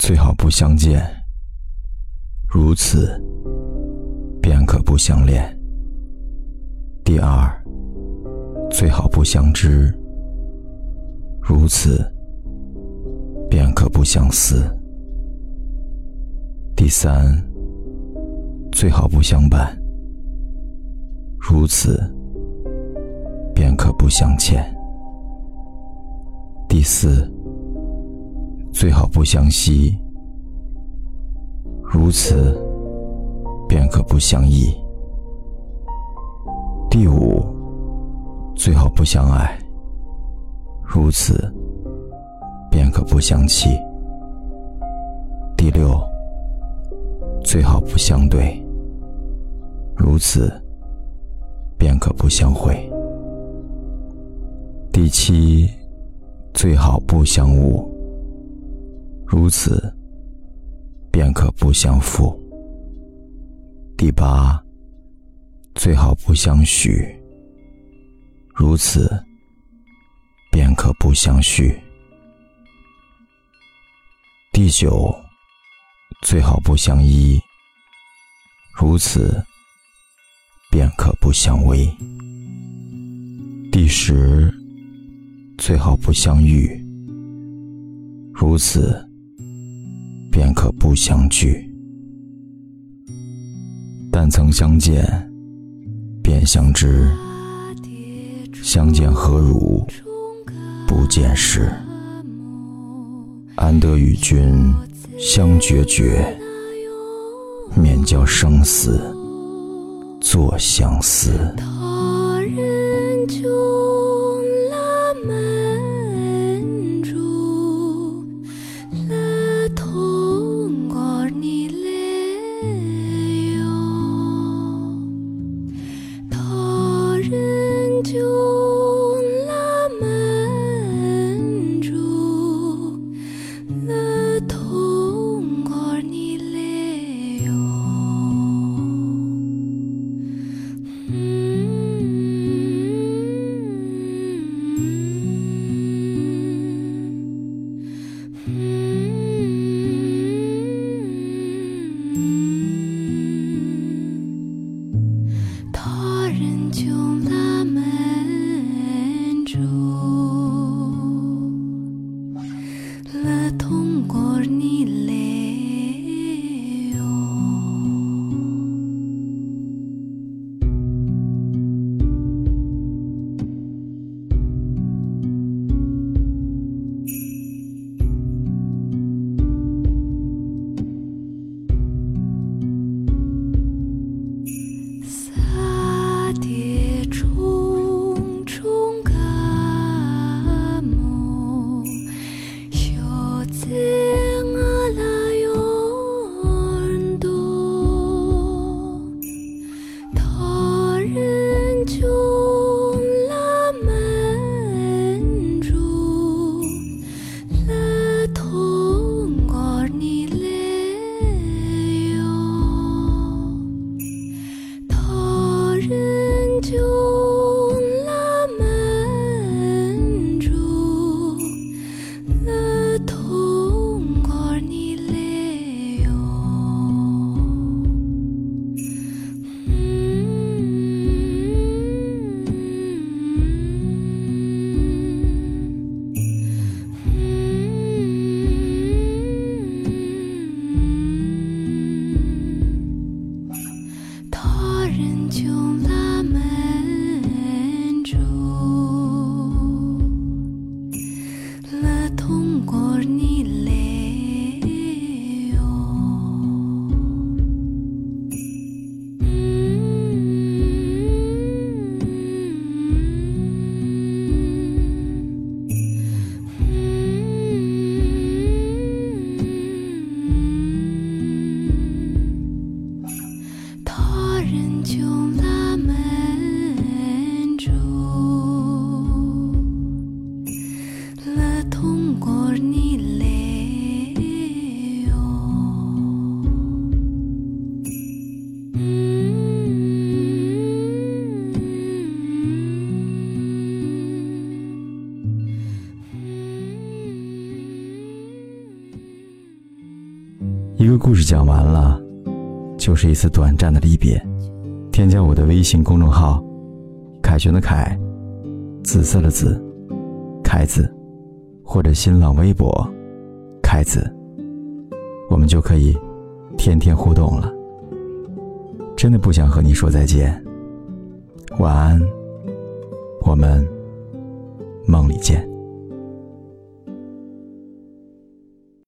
最好不相见，如此便可不相恋。第二，最好不相知，如此便可不相思。第三，最好不相伴，如此便可不相欠。第四。最好不相惜，如此便可不相依。第五，最好不相爱，如此便可不相弃。第六，最好不相对，如此便可不相会。第七，最好不相误。如此，便可不相负。第八，最好不相许。如此，便可不相续。第九，最好不相依。如此，便可不相偎。第十，最好不相遇。如此。便可不相聚，但曾相见，便相知。相见何如，不见时。安得与君相决绝，免教生死作相思。一个故事讲完了，就是一次短暂的离别。添加我的微信公众号“凯旋的凯”，紫色的紫，凯子，或者新浪微博“凯子”，我们就可以天天互动了。真的不想和你说再见，晚安，我们梦里见。